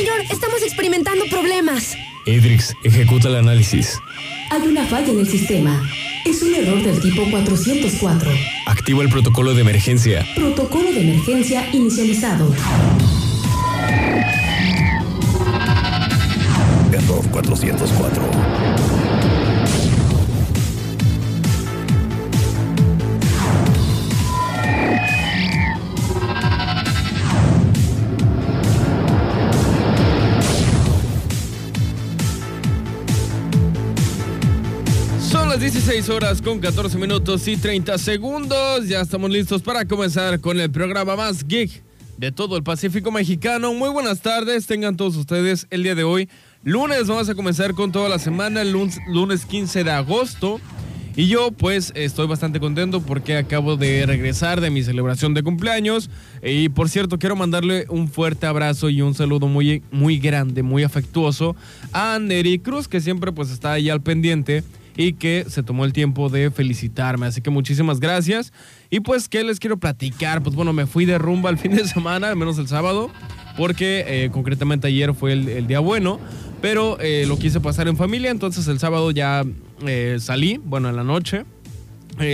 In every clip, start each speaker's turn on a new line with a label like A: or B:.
A: señor, estamos experimentando problemas.
B: Edrix, ejecuta el análisis.
C: Hay una falla en el sistema. Es un error del tipo 404.
B: Activa el protocolo de emergencia.
C: Protocolo de emergencia inicializado.
D: Error 404.
E: Las 16 horas con 14 minutos y 30 segundos. Ya estamos listos para comenzar con el programa más geek de todo el Pacífico mexicano. Muy buenas tardes, tengan todos ustedes el día de hoy. Lunes vamos a comenzar con toda la semana, el lunes, lunes 15 de agosto. Y yo pues estoy bastante contento porque acabo de regresar de mi celebración de cumpleaños. Y por cierto, quiero mandarle un fuerte abrazo y un saludo muy, muy grande, muy afectuoso a Neri Cruz, que siempre pues está ahí al pendiente y que se tomó el tiempo de felicitarme. Así que muchísimas gracias. Y pues, ¿qué les quiero platicar? Pues bueno, me fui de rumba el fin de semana, al menos el sábado, porque eh, concretamente ayer fue el, día bueno, pero eh, lo quise pasar en familia, entonces el sábado ya eh, salí, bueno, en la noche,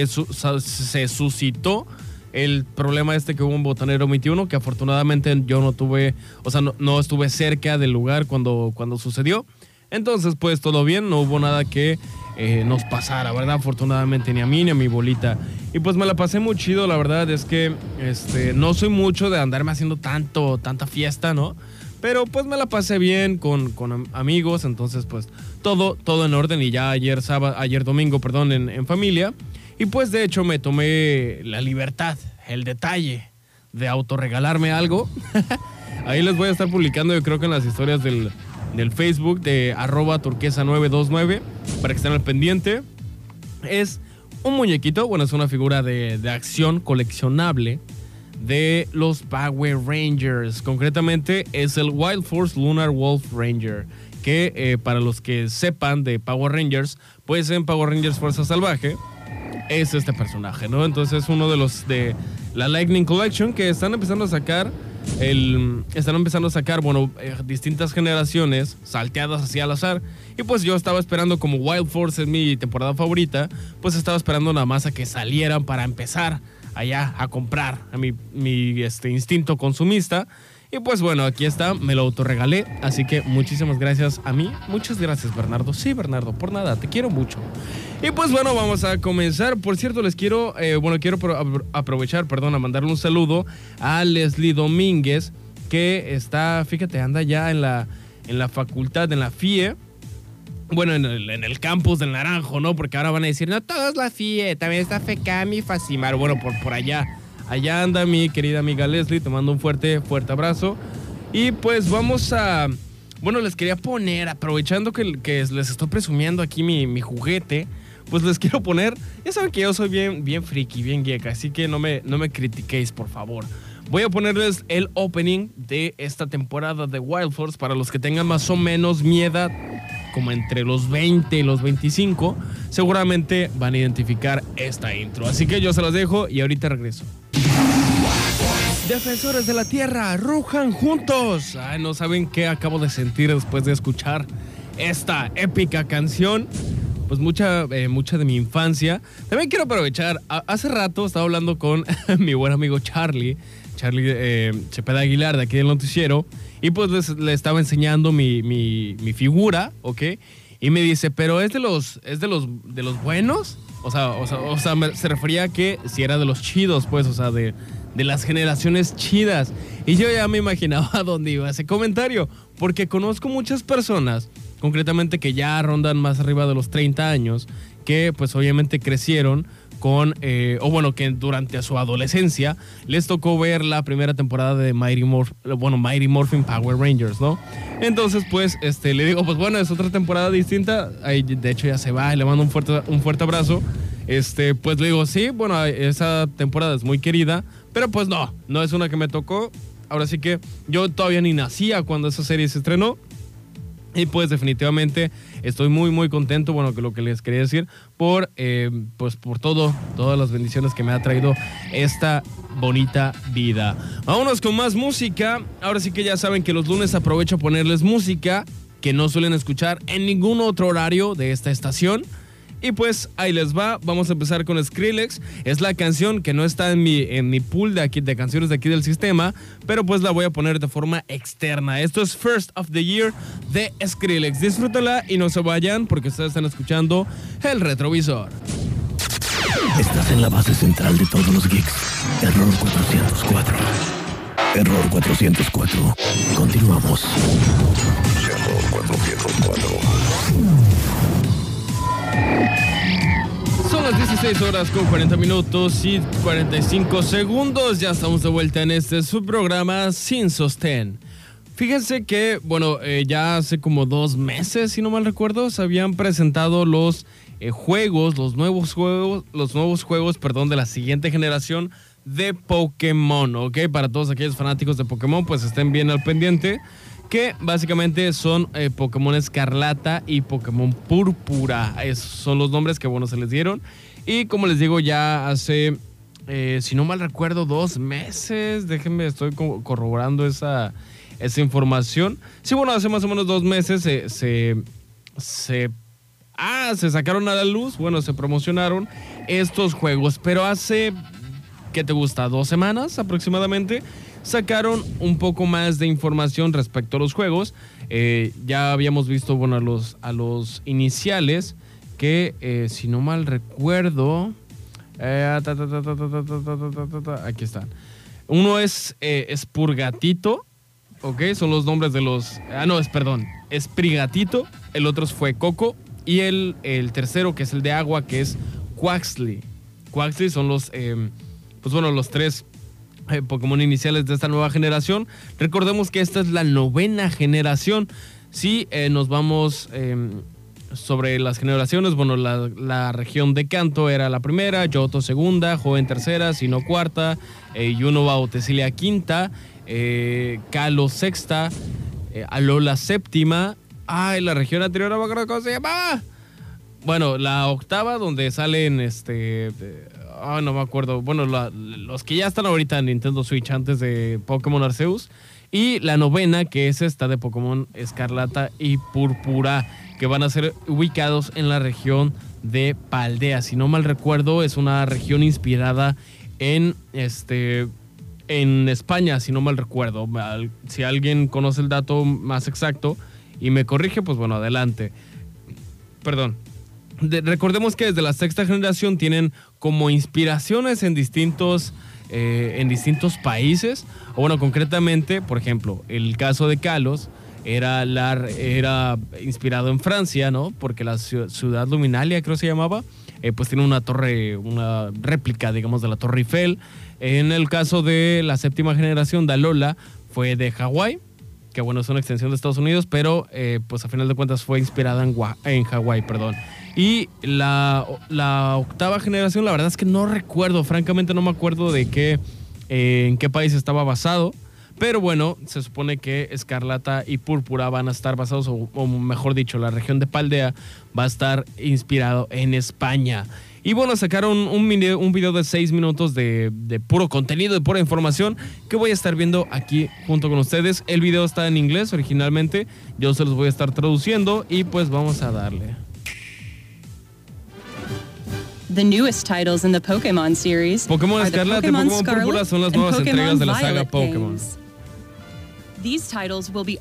E: su- se suscitó el problema este que hubo en Botanero 21, que afortunadamente yo no tuve, o sea, no, no estuve cerca del lugar cuando, cuando sucedió. Entonces, pues todo bien, no hubo nada que eh, nos pasara, ¿verdad? Afortunadamente ni a mí ni a mi bolita. Y pues me la pasé muy chido, la verdad es que este, no soy mucho de andarme haciendo tanto, tanta fiesta, ¿no? Pero pues me la pasé bien con, con am- amigos, entonces pues todo, todo en orden y ya ayer sábado, ayer domingo, perdón, en, en familia. Y pues de hecho me tomé la libertad, el detalle de autorregalarme algo. Ahí les voy a estar publicando, yo creo que en las historias del, del Facebook de arroba turquesa929 para que estén al pendiente. Es un muñequito, bueno, es una figura de, de acción coleccionable de los Power Rangers. Concretamente es el Wild Force Lunar Wolf Ranger. Que eh, para los que sepan de Power Rangers, pues en Power Rangers Fuerza Salvaje es este personaje, ¿no? Entonces es uno de los de la Lightning Collection que están empezando a sacar. El, están empezando a sacar, bueno, eh, distintas generaciones salteadas hacia al azar. Y pues yo estaba esperando, como Wild Force es mi temporada favorita, pues estaba esperando nada más a que salieran para empezar allá a comprar a mi, mi este, instinto consumista. Y pues bueno, aquí está, me lo autorregalé, así que muchísimas gracias a mí. Muchas gracias, Bernardo. Sí, Bernardo, por nada, te quiero mucho. Y pues bueno, vamos a comenzar. Por cierto, les quiero, eh, bueno, quiero pro- apro- aprovechar, perdón, a mandarle un saludo a Leslie Domínguez, que está, fíjate, anda ya en la, en la facultad, en la FIE. Bueno, en el, campus del Naranjo, ¿no? Porque ahora van a decir, no, todo es la FIE, también está FECAM y Facimar. Bueno, por, por allá. Allá anda mi querida amiga Leslie, te mando un fuerte, fuerte abrazo. Y pues vamos a... Bueno, les quería poner, aprovechando que, les estoy presumiendo aquí mi, juguete, pues les quiero poner... Ya saben que yo soy bien, bien friki, bien geek, así que no me, no me critiquéis, por favor. Voy a ponerles el opening de esta temporada de Wild Force para los que tengan más o menos mi edad, como entre los 20 y los 25, seguramente van a identificar esta intro. Así que yo se las dejo y ahorita regreso. Defensores de la Tierra, rujan juntos. Ay, no saben qué acabo de sentir después de escuchar esta épica canción. Pues mucha, eh, mucha de mi infancia. También quiero aprovechar. hace rato estaba hablando con mi buen amigo Charlie, Charlie eh, Cepeda Aguilar de aquí del noticiero. Y pues les- le estaba enseñando mi, mi- figura, ¿ok? Y me dice, pero es de los, es de los, de los buenos. O sea, o sea, se refería a que si era de los chidos, pues, o sea, de, de las generaciones chidas. Y yo ya me imaginaba a dónde iba ese comentario, porque conozco muchas personas, concretamente que ya rondan más arriba de los 30 años, que pues obviamente crecieron con, eh, o bueno, que durante su adolescencia les tocó ver la primera temporada de Mighty Morph, bueno, Mighty Morphin Power Rangers, ¿no? Entonces, pues, este, le digo, pues bueno, es otra temporada distinta, ahí, de hecho ya se va, y le mando un fuerte, un fuerte abrazo. Este, pues le digo, sí, bueno, esa temporada es muy querida, pero pues no, no es una que me tocó. Ahora sí que yo todavía ni nacía cuando esa serie se estrenó. Y pues definitivamente estoy muy muy contento, bueno, que lo que les quería decir, por eh, pues por todo, todas las bendiciones que me ha traído esta bonita vida. Vámonos con más música. Ahora sí que ya saben que los lunes aprovecho a ponerles música que no suelen escuchar en ningún otro horario de esta estación. Y pues ahí les va, vamos a empezar con Skrillex. Es la canción que no está en mi, en mi pool de, aquí, de canciones de aquí del sistema, pero pues la voy a poner de forma externa. Esto es First of the Year de Skrillex. Disfrútala y no se vayan porque ustedes están escuchando el retrovisor.
D: Estás en la base central de todos los geeks. Error 404. Error 404. Continuamos. Error 404.
E: Son las 16 horas con 40 minutos y 45 segundos. Ya estamos de vuelta en este subprograma Sin Sostén. Fíjense que, bueno, eh, ya hace como dos meses, si no mal recuerdo, se habían presentado los eh, juegos, los nuevos juegos, los nuevos juegos, perdón, de la siguiente generación de Pokémon, ¿ok? Para todos aquellos fanáticos de Pokémon, pues estén bien al pendiente que básicamente son eh, Pokémon Escarlata y Pokémon Púrpura. Esos son los nombres que, bueno, se les dieron. Y como les digo, ya hace, eh, si no mal recuerdo, dos meses, déjenme, estoy corroborando esa, esa información. Sí, bueno, hace más o menos dos meses se, se, se, ah, se sacaron a la luz, bueno, se promocionaron estos juegos, pero hace, ¿qué te gusta? ¿Dos semanas aproximadamente? Sacaron un poco más de información respecto a los juegos. Eh, ya habíamos visto, bueno, a los, a los iniciales, que si no mal recuerdo, aquí están. Uno es, es Purgatito, ¿ok? Son los nombres de los... Ah, no, es, perdón, es Prigatito, el otro fue Coco, y el, el tercero, que es el de agua, que es Quaxley. Quaxley son los, pues bueno, los tres eh, Pokémon iniciales de esta nueva generación. Recordemos que esta es la novena generación. Si eh, nos vamos em, sobre las generaciones, bueno, la, región de Canto era la primera, Yoto segunda, Joven tercera, Sino cuarta, eh, Yunova o quinta, Kalo sexta, Alola séptima. Ay, la región anterior no me cómo se llamaba. Bueno, la octava, donde salen este Ah, no me acuerdo. Bueno, los que ya están ahorita en Nintendo Switch antes de Pokémon Arceus. Y la novena, que es esta de Pokémon Escarlata y Púrpura, que van a ser ubicados en la región de Paldea. Si no mal recuerdo, es una región inspirada en este en España, si no mal recuerdo. Si alguien conoce el dato más exacto y me corrige, pues bueno, adelante. Perdón recordemos que desde la sexta generación tienen como inspiraciones en distintos, eh, en distintos países. O bueno, concretamente, por ejemplo, el caso de Kalos era, la, era inspirado en Francia, ¿no? Porque la ciudad luminalia, creo que se llamaba, eh, pues tiene una torre, una réplica, digamos, de la Torre Eiffel. En el caso de la séptima generación, Dalola fue de Hawái que bueno, es una extensión de Estados Unidos, pero eh, pues a final de cuentas fue inspirada en, en Hawái, perdón. Y la, octava generación, la verdad es que no recuerdo, francamente no me acuerdo de qué, eh, en qué país estaba basado. Pero bueno, se supone que Escarlata y Púrpura van a estar basados, o, mejor dicho, la región de Paldea va a estar inspirado en España. Y bueno, sacaron un video, de seis minutos de, de, puro contenido, de pura información que voy a estar viendo aquí junto con ustedes. El video está en inglés originalmente, yo se los voy a estar traduciendo y pues vamos a darle.
F: The newest titles in the Pokemon series
E: Pokémon Escarlata y Pokémon Púrpura son las nuevas entregas de la saga Pokémon.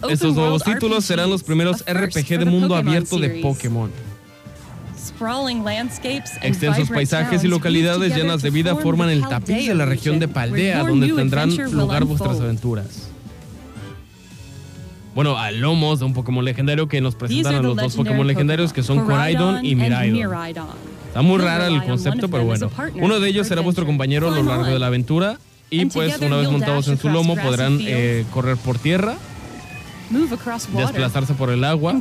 E: Estos nuevos títulos serán los primeros RPG de mundo abierto de Pokémon. Extensos paisajes y localidades llenas de vida forman el tapiz de la región de Paldea, donde tendrán lugar vuestras aventuras. Bueno, a lomos de un Pokémon legendario que nos presentan a los dos Pokémon legendarios que son Coraidon y Miraidon. Está muy rara el concepto, pero bueno. Uno de ellos será vuestro compañero a lo largo de la aventura. Y pues una vez montados en su lomo podrán eh, correr por tierra, desplazarse por el agua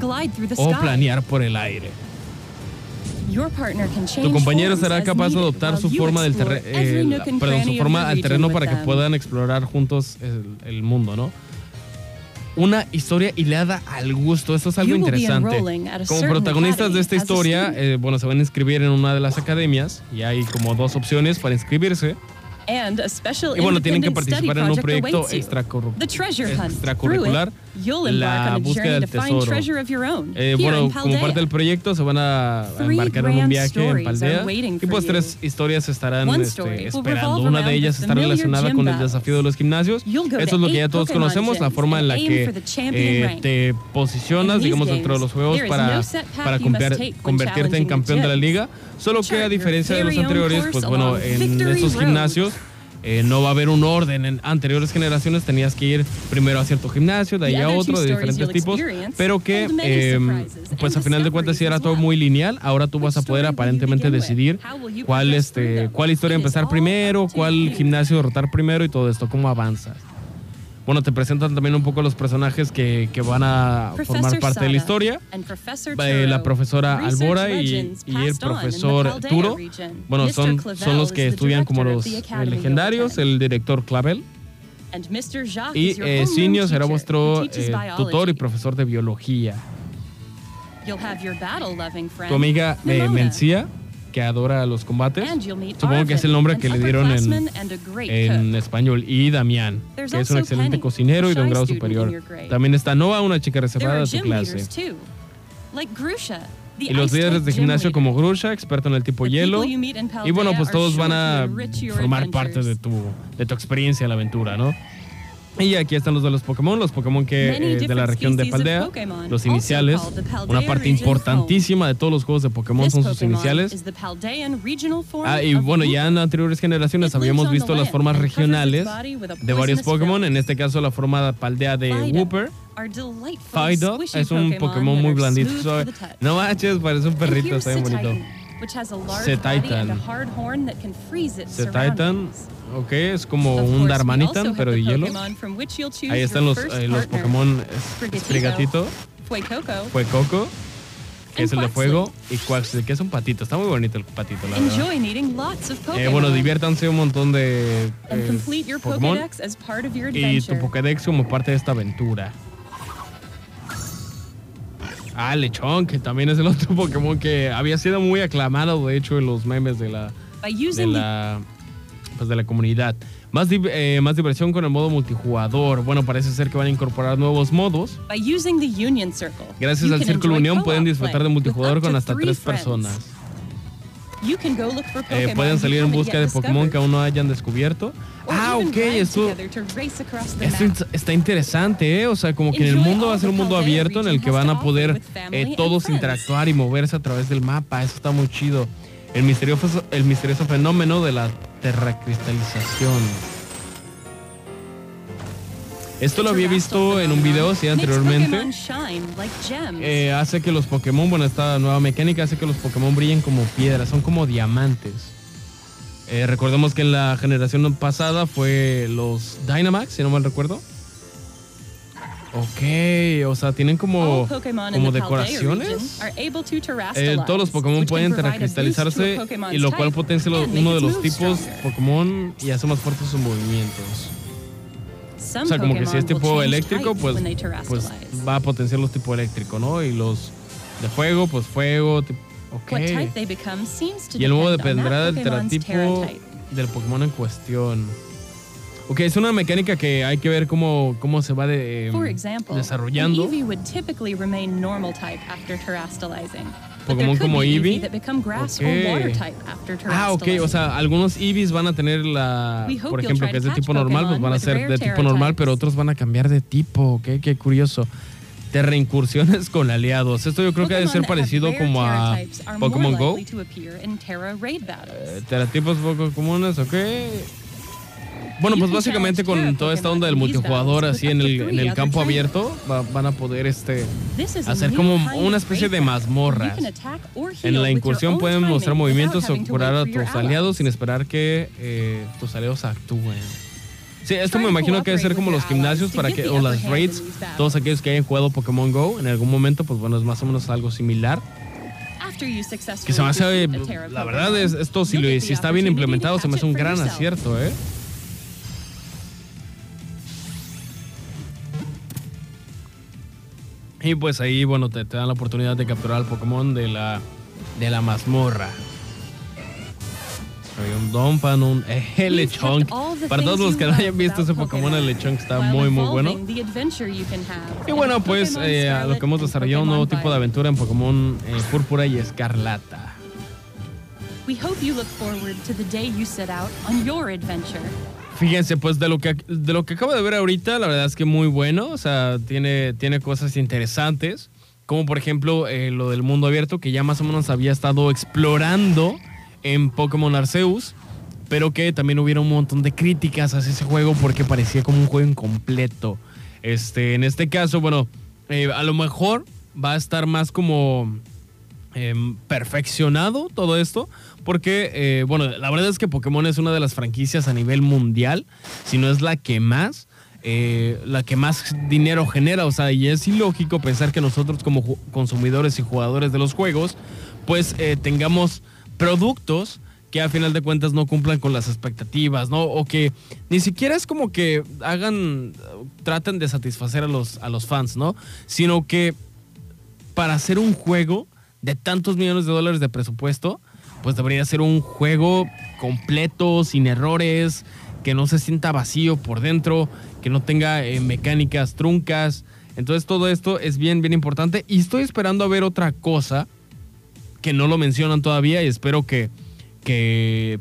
E: o planear por el aire. Tu compañero será capaz de adoptar su forma del eh, perdón, su forma al terreno para que puedan explorar juntos el, el mundo, ¿no? Una historia hilada al gusto. Eso es algo interesante. Como protagonistas de esta historia, eh, bueno, se van a inscribir en una de las academias y hay como dos opciones para inscribirse. Y bueno, tienen que participar en un proyecto extracurricular. La búsqueda del tesoro. Eh, bueno, como parte del proyecto se van a embarcar en un viaje en Paldea. y pues tres historias estarán este, esperando. Una de ellas está relacionada con el desafío de los gimnasios. Eso es lo que ya todos conocemos, la forma en la que eh, te posicionas, digamos, dentro de los juegos para, para
F: when
E: convertirte en campeón de la liga. Solo que a diferencia de los anteriores, pues bueno, en esos gimnasios eh, no va a haber un orden. En anteriores generaciones tenías que ir primero a cierto gimnasio, de ahí a otro, de diferentes tipos, pero que eh, pues a final de cuentas sí era todo muy lineal. Ahora tú vas a poder aparentemente decidir cuál este cuál historia empezar primero, cuál gimnasio derrotar primero y todo esto, cómo avanzas. Bueno, te presentan también un poco los personajes que, que van a formar parte de la historia. Eh, la profesora Albora y, el profesor Turo. Bueno, son, son los que estudian como los legendarios, el director Clavel. Y eh, Sinio será vuestro eh, tutor y profesor de biología. Tu amiga eh. Mencia, que adora los combates. Supongo que es el nombre que le dieron en, español. Y Damián, que es un excelente cocinero y de un grado superior. También está Noah, una chica reservada de
F: gym
E: clase. Y los líderes de gimnasio como Grusha, experto en el tipo hielo. Y bueno, pues todos van a formar parte de tu, de tu experiencia en la aventura, ¿no? Y aquí están los de los Pokémon, los Pokémon que eh, de la región de Paldea, los iniciales. Una parte importantísima de todos los juegos de Pokémon son sus iniciales. Ah, y bueno, ya en anteriores generaciones habíamos visto las formas regionales de varios Pokémon. En este caso, la forma Paldea de Wooper.
F: squishy
E: es un Pokémon muy blandito. No manches, parece un perrito, está bien bonito.
F: Which has a large body
E: Cetitan.
F: and a hard horn that can freeze its
E: Cetitan,
F: surroundings.
E: ok, es como
F: Of
E: un Darmanitan, pero de
F: the
E: hielo. Ahí están los, eh, los. Pokémon
F: Sprigatito,
E: Sprigatito,
F: Fuecoco,
E: que es el de fuego, y Quaxly, que es un patito. Está muy bonito el patito, la verdad. Eh, bueno, diviértanse un montón de
F: and
E: eh, Pokémon
F: Pokédex as part of your
E: y
F: adventure.
E: tu Pokédex como parte de esta aventura. Ah, Lechón, que también es el otro Pokémon que había sido muy aclamado, de hecho, en los memes de la, de la, pues de la comunidad. Más, eh, más diversión con el modo multijugador. Bueno, parece ser que van a incorporar nuevos modos.
F: by using the Union Circle.
E: Gracias al Círculo Unión pueden disfrutar de multijugador con hasta tres
F: friends.
E: personas. Eh, pueden
F: you
E: salir en busca de Pokémon que aún no hayan descubierto. Ah, ok, esto,
F: together to race across the
E: esto está interesante, ¿eh? O sea, como que en el mundo va a ser un mundo abierto en el que van a poder eh, todos interactuar y moverse a través del mapa. Eso está muy chido. El misterioso, el misterioso fenómeno de la terracristalización. Esto lo había visto en un video, sí, anteriormente. Eh, hace que los Pokémon, bueno, esta nueva mecánica hace que los Pokémon brillen como piedras, son como diamantes. Eh, recordemos que en la generación pasada fue los Dynamax, si no mal recuerdo. Ok, o sea, tienen como, como decoraciones. Eh, todos los Pokémon pueden terracristalizarse y lo cual potencia uno de los tipos. Pokémon y hace más fuertes sus movimientos. O sea, como que si es tipo eléctrico, pues, pues va a potenciar los tipos eléctrico, ¿no? Y los de fuego, pues fuego. tip- Ok.
F: What type they become seems to
E: Y
F: on
E: dependerá del teratipo del Pokémon en cuestión. Ok, es una mecánica que hay que ver cómo, cómo se va de,
F: example,
E: desarrollando. Pokémon como Eevee. Ah, ok, o sea, algunos Eevees van a tener la, por ejemplo, que es de tipo normal, pues van a ser de tipo normal, pero otros van a cambiar de tipo, ok, qué curioso. De reincursiones con aliados. Esto yo creo que debe ser parecido como a Pokémon Go.
F: likely to appear in Terra raid battles.
E: Eh, Teratipos poco comunes, ok. Bueno, pues básicamente con toda esta onda del multijugador así en el, en el campo abierto va- van a poder este hacer como una especie de mazmorras. En la incursión pueden mostrar movimientos o curar a tus aliados sin esperar que eh, tus aliados actúen. Sí, esto me imagino que debe ser como los gimnasios para que, o las raids, todos aquellos que hayan jugado Pokémon Go en algún momento, pues bueno, es más o menos algo similar. Que se me hace,
F: Terra
E: la verdad, es, esto si, lo- si está bien implementado, se me hace un gran acierto, ¿eh? Y pues ahí, bueno, te, te dan la oportunidad de capturar al Pokémon de la, de la mazmorra. Hay un Dompan, un Lechonk. Para todos los que no hayan visto ese Pokémon, el Lechonk está muy, muy bueno. Y bueno, pues eh, a lo que hemos desarrollado un nuevo tipo de aventura en Pokémon eh, Púrpura y Escarlata.
F: We hope you look forward to the day you set out on your adventure.
E: Fíjense, pues de lo que de lo que acabo de ver ahorita, la verdad es que muy bueno. O sea, tiene, tiene cosas interesantes. Como por ejemplo eh, lo del mundo abierto, que ya más o menos había estado explorando en Pokémon Arceus. Pero que también hubiera un montón de críticas hacia ese juego porque parecía como un juego incompleto. Este, en este caso, bueno, eh, a lo mejor va a estar más como em, perfeccionado todo esto. Porque, eh, bueno, la verdad es que Pokémon es una de las franquicias a nivel mundial, si no es la que más, eh, la que más dinero genera. O sea, y es ilógico pensar que nosotros como consumidores y jugadores de los juegos, pues eh, tengamos productos que a final de cuentas no cumplan con las expectativas, ¿no? O que ni siquiera es como que hagan, traten de satisfacer a los, a los fans, ¿no? Sino que para hacer un juego de tantos millones de dólares de presupuesto, pues debería ser un juego completo, sin errores, que no se sienta vacío por dentro, que no tenga eh, mecánicas truncas. Entonces todo esto es bien, bien importante. Y estoy esperando a ver otra cosa que no lo mencionan todavía y espero que, que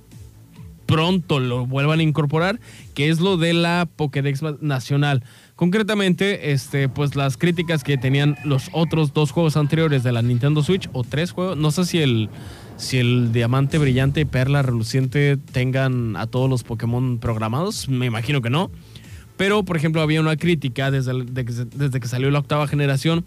E: pronto lo vuelvan a incorporar, que es lo de la Pokédex Nacional. Concretamente, este, pues las críticas que tenían los otros dos juegos anteriores de la Nintendo Switch, o tres juegos, no sé si el, si el Diamante Brillante y Perla Reluciente tengan a todos los Pokémon programados, me imagino que no. Pero, por ejemplo, había una crítica desde, desde que salió la octava generación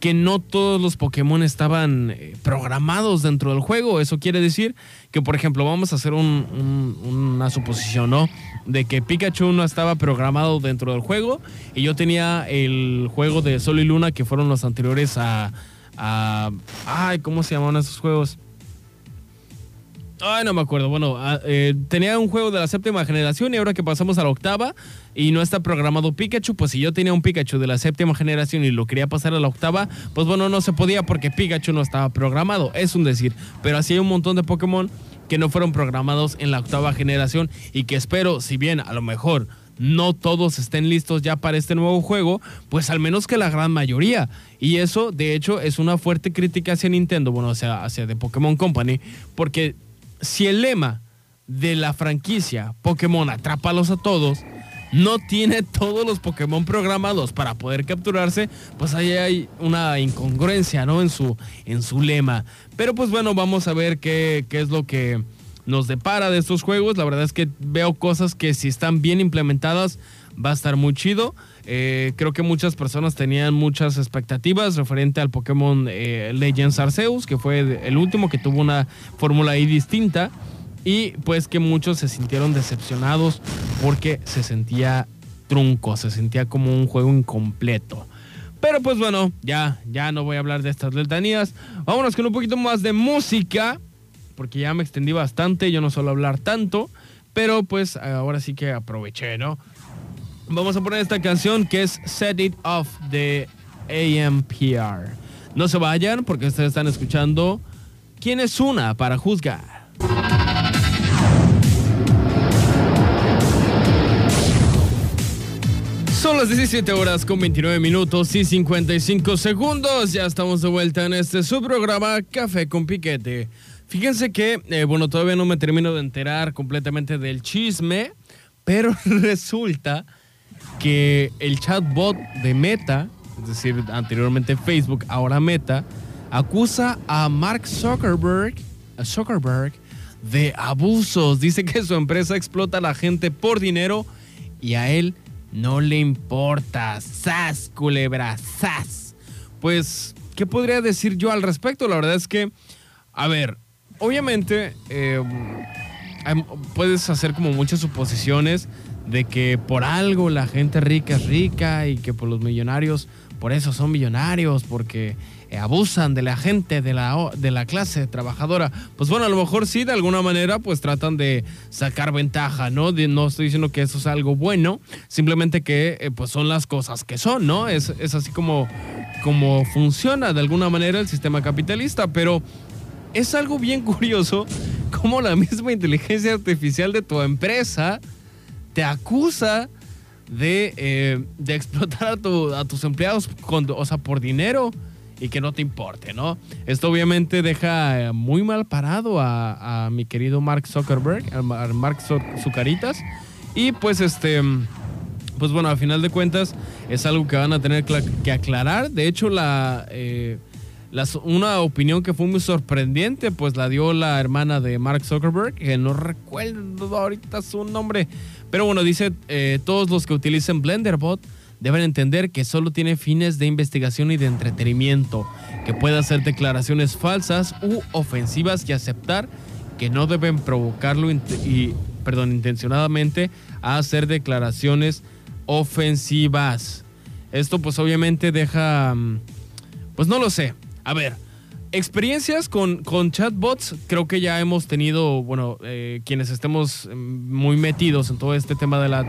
E: que no todos los Pokémon estaban eh, programados dentro del juego. Eso quiere decir que, por ejemplo, vamos a hacer un- un- una suposición, ¿no? De que Pikachu no estaba programado dentro del juego y yo tenía el juego de Sol y Luna que fueron los anteriores a... a ay, ¿cómo se llamaban esos juegos? Ay, no me acuerdo. Bueno, eh, tenía un juego de la séptima generación y ahora que pasamos a la octava y no está programado Pikachu, pues si yo tenía un Pikachu de la séptima generación y lo quería pasar a la octava, pues bueno, no se podía porque Pikachu no estaba programado. Es un decir. Pero así hay un montón de Pokémon que no fueron programados en la octava generación y que espero, si bien a lo mejor no todos estén listos ya para este nuevo juego, pues al menos que la gran mayoría. Y eso, de hecho, es una fuerte crítica hacia Nintendo, bueno, sea, hacia The Pokémon Company, porque si el lema de la franquicia Pokémon Atrápalos a todos no tiene todos los Pokémon programados para poder capturarse, pues ahí hay una incongruencia, ¿no? En su, en su lema. Pero pues bueno, vamos a ver qué, qué es lo que nos depara de estos juegos. La verdad es que veo cosas que si están bien implementadas va a estar muy chido. Eh, creo que muchas personas tenían muchas expectativas referente al Pokémon eh, Legends Arceus, que fue el último que tuvo una fórmula ahí distinta. Y pues que muchos se sintieron decepcionados porque se sentía trunco, se sentía como un juego incompleto. Pero pues bueno, ya, ya no voy a hablar de estas letanías. Vámonos con un poquito más de música, porque ya me extendí bastante, yo no suelo hablar tanto, pero pues ahora sí que aproveché, ¿no? Vamos a poner esta canción que es Set It Off de AMPR. No se vayan porque ustedes están escuchando ¿Quién es una para juzgar? Son las 17 horas con 29 minutos y 55 segundos. Ya estamos de vuelta en este su programa Café con Piquete. Fíjense que, eh, bueno, todavía no me termino de enterar completamente del chisme, pero resulta que el chatbot de Meta, es decir, anteriormente Facebook, ahora Meta, acusa a Mark Zuckerberg, a Zuckerberg de abusos. Dice que su empresa explota a la gente por dinero y a él no le importa. ¡Sas, culebra! ¡Sas! Pues, ¿qué podría decir yo al respecto? La verdad es que, a ver, obviamente hay- puedes hacer como muchas suposiciones de que por algo la gente rica es rica y que por los millonarios, por eso son millonarios, porque eh, abusan de la gente de la, de la clase trabajadora. Pues bueno, a lo mejor sí, de alguna manera, pues tratan de sacar ventaja, ¿no? no estoy diciendo que eso es algo bueno, simplemente que eh, pues son las cosas que son, ¿no? Es, es así como, como funciona de alguna manera el sistema capitalista, pero es algo bien curioso como la misma inteligencia artificial de tu empresa te acusa de, eh, de explotar a, a, tus empleados con, o sea, por dinero y que no te importe, ¿no? Esto obviamente deja eh, muy mal parado a, a mi querido Mark Zuckerberg, a Mark Zucaritas. Y pues este, pues bueno, al final de cuentas es algo que van a tener que aclarar. De hecho, la, eh, una opinión que fue muy sorprendente, pues la dio la hermana de Mark Zuckerberg, que no recuerdo ahorita su nombre. Pero bueno, dice, eh, todos los que utilicen Blenderbot deben entender que solo tiene fines de investigación y de entretenimiento, que puede hacer declaraciones falsas u ofensivas y aceptar que no deben provocarlo y, perdón, intencionadamente a hacer declaraciones ofensivas. Esto pues obviamente deja, mm, pues no lo sé. A ver, Experiencias con, con chatbots, creo que ya hemos tenido, bueno, eh, quienes estemos mm, muy metidos en todo este tema de, la,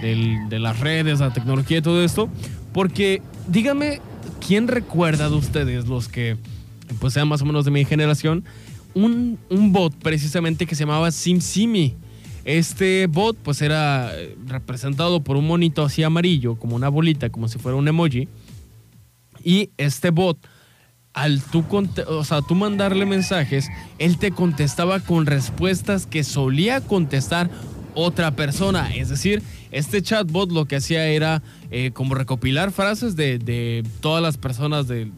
E: de las redes, la tecnología y todo esto, porque dígame, ¿quién recuerda de ustedes, los que pues sean más o menos de mi generación, un, un bot precisamente que se llamaba SimSimi? Este bot pues era eh, representado por un monito así amarillo, como una bolita, como si fuera un emoji, y este bot al tú, o sea, tú mandarle mensajes, él te contestaba con respuestas que solía contestar otra persona. Es decir, este chatbot lo que hacía era eh, como recopilar frases de, todas las personas, de,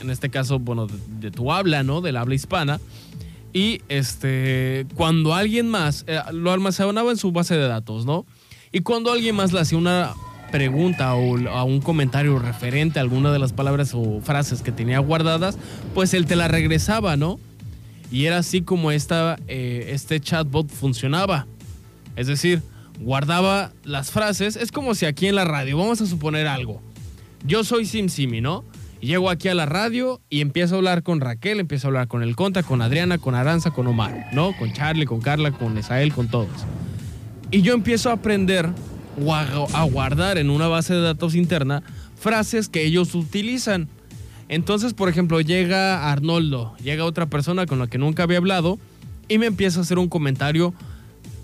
E: en este caso, bueno, de, tu habla, ¿no? Del habla hispana. Y este, cuando alguien más eh, lo almacenaba en su base de datos, ¿no? Y cuando alguien más le hacía una pregunta o a un comentario referente a alguna de las palabras o frases que tenía guardadas, pues él te la regresaba, ¿no? Y era así como esta, eh, este chatbot funcionaba. Es decir, guardaba las frases. Es como si aquí en la radio, vamos a suponer algo. Yo soy SimSimi, ¿no? Llego aquí a la radio y empiezo a hablar con Raquel, empiezo a hablar con el Conta, con Adriana, con Aranza, con Omar, ¿no? Con Charlie, con Carla, con Esael, con todos. Y yo empiezo a aprender a, guardar en una base de datos interna frases que ellos utilizan. Entonces, por ejemplo, llega Arnoldo, llega otra persona con la que nunca había hablado y me empieza a hacer un comentario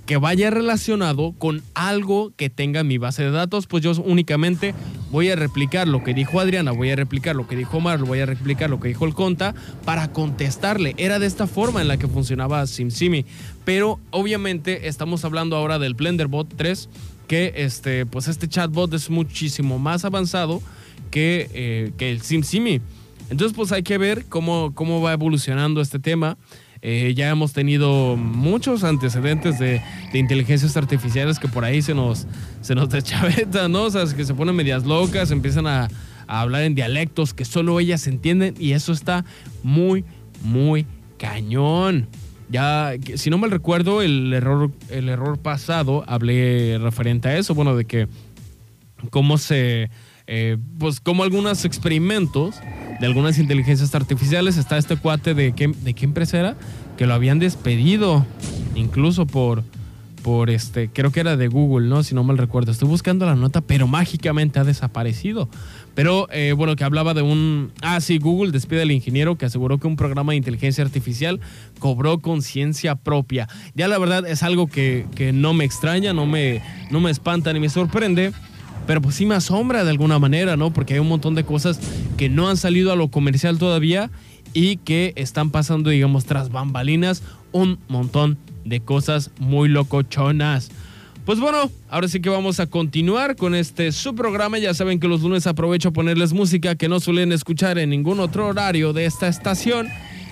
E: que vaya relacionado con algo que tenga mi base de datos, pues yo únicamente voy a replicar lo que dijo Adriana, voy a replicar lo que dijo Omar, voy a replicar lo que dijo el Conta para contestarle. Era de esta forma en la que funcionaba SimSimi. Pero obviamente estamos hablando ahora del Blenderbot 3 que este, pues este chatbot es muchísimo más avanzado que, eh, que el SimSimi. Entonces, pues hay que ver cómo, cómo va evolucionando este tema. Eh, ya hemos tenido muchos antecedentes de, de, inteligencias artificiales que por ahí se nos, se nos deschavetan, ¿no? O sea, que se ponen medias locas, empiezan a, a hablar en dialectos que solo ellas entienden y eso está muy, muy cañón. Ya, si no me recuerdo, el error, el error pasado hablé referente a eso, bueno, de que cómo se, eh, pues como algunos experimentos de algunas inteligencias artificiales, está este cuate de qué, de qué empresa era, que lo habían despedido, incluso por, por este, creo que era de Google, ¿no? Si no mal recuerdo. Estoy buscando la nota, pero mágicamente ha desaparecido. Pero eh, bueno, que hablaba de un... Ah, sí, Google despide al ingeniero que aseguró que un programa de inteligencia artificial cobró conciencia propia. Ya la verdad es algo que, no me extraña, no me, no me espanta ni me sorprende. Pero pues sí me asombra de alguna manera, ¿no? Porque hay un montón de cosas que no han salido a lo comercial todavía y que están pasando, digamos, tras bambalinas un montón de cosas muy locochonas. Pues bueno, ahora sí que vamos a continuar con este su programa. Ya saben que los lunes aprovecho a ponerles música que no suelen escuchar en ningún otro horario de esta estación.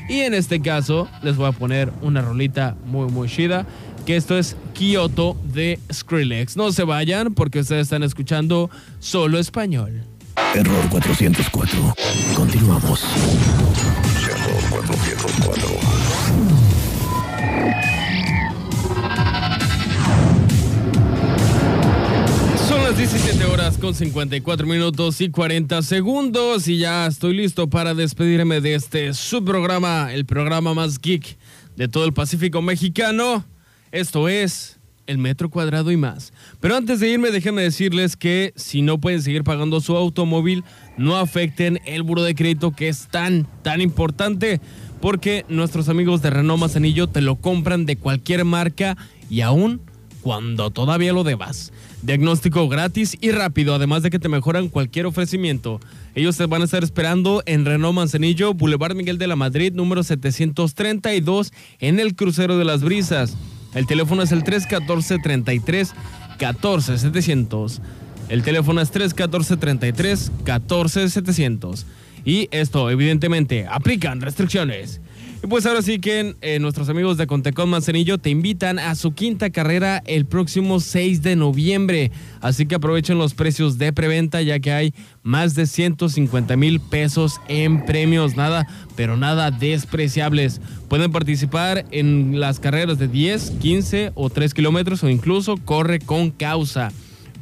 E: Y en este caso les voy a poner una rolita muy muy chida. Que esto es Kyoto de Skrillex. No se vayan porque ustedes están escuchando solo español.
D: Error 404. Continuamos. Error 404.
E: Con 54 minutos y 40 segundos y ya estoy listo para despedirme de este subprograma, el programa más geek de todo el Pacífico mexicano. Esto es el metro cuadrado y más. Pero antes de irme, déjenme decirles que si no pueden seguir pagando su automóvil, no afecten el buro de crédito que es tan, tan importante. Porque nuestros amigos de Renault Manzanillo te lo compran de cualquier marca y aún cuando todavía lo debas. Diagnóstico gratis y rápido, además de que te mejoran cualquier ofrecimiento. Ellos te van a estar esperando en Renault Manzanillo, Boulevard Miguel de la Madrid, número 732, en el Crucero de las Brisas. El teléfono es el 314 33 14 700. El teléfono es 314 33 14 700. Y esto, evidentemente, aplican restricciones. Y pues ahora sí que eh, nuestros amigos de Contecón Manzanillo te invitan a su quinta carrera el próximo 6 de noviembre. Así que aprovechen los precios de preventa ya que hay más de 150 mil pesos en premios. Nada, pero nada despreciables. Pueden participar en las carreras de 10, 15 o 3 kilómetros o incluso corre con causa.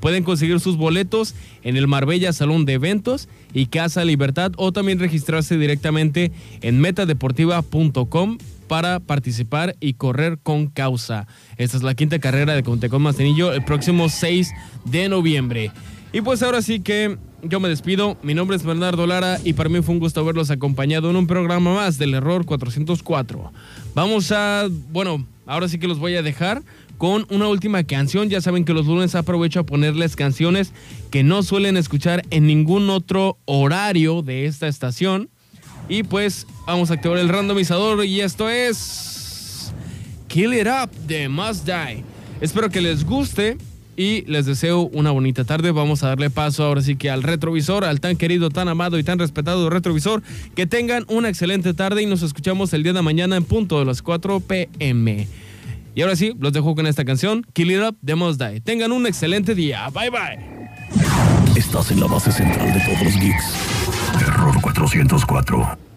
E: Pueden conseguir sus boletos en el Marbella Salón de Eventos y Casa Libertad o también registrarse directamente en metadeportiva.com para participar y correr con causa. Esta es la quinta carrera de Contecón Manzanillo el próximo 6 de noviembre. Y pues ahora sí que yo me despido. Mi nombre es Bernardo Lara y para mí fue un gusto haberlos acompañado en un programa más del Error 404. Vamos a, bueno, ahora sí que los voy a dejar con una última canción. Ya saben que los lunes aprovecho a ponerles canciones que no suelen escuchar en ningún otro horario de esta estación. Y pues vamos a activar el randomizador y esto es Kill It Up de Must Die. Espero que les guste y les deseo una bonita tarde. Vamos a darle paso ahora sí que al retrovisor, al tan querido, tan amado y tan respetado retrovisor. Que tengan una excelente tarde y nos escuchamos el día de mañana en punto de las 4 pm. Y ahora sí, los dejo con esta canción, Kill It Up de Must Die. Tengan un excelente día. Bye bye.
D: Estás en la base central de todos los geeks. Error 404.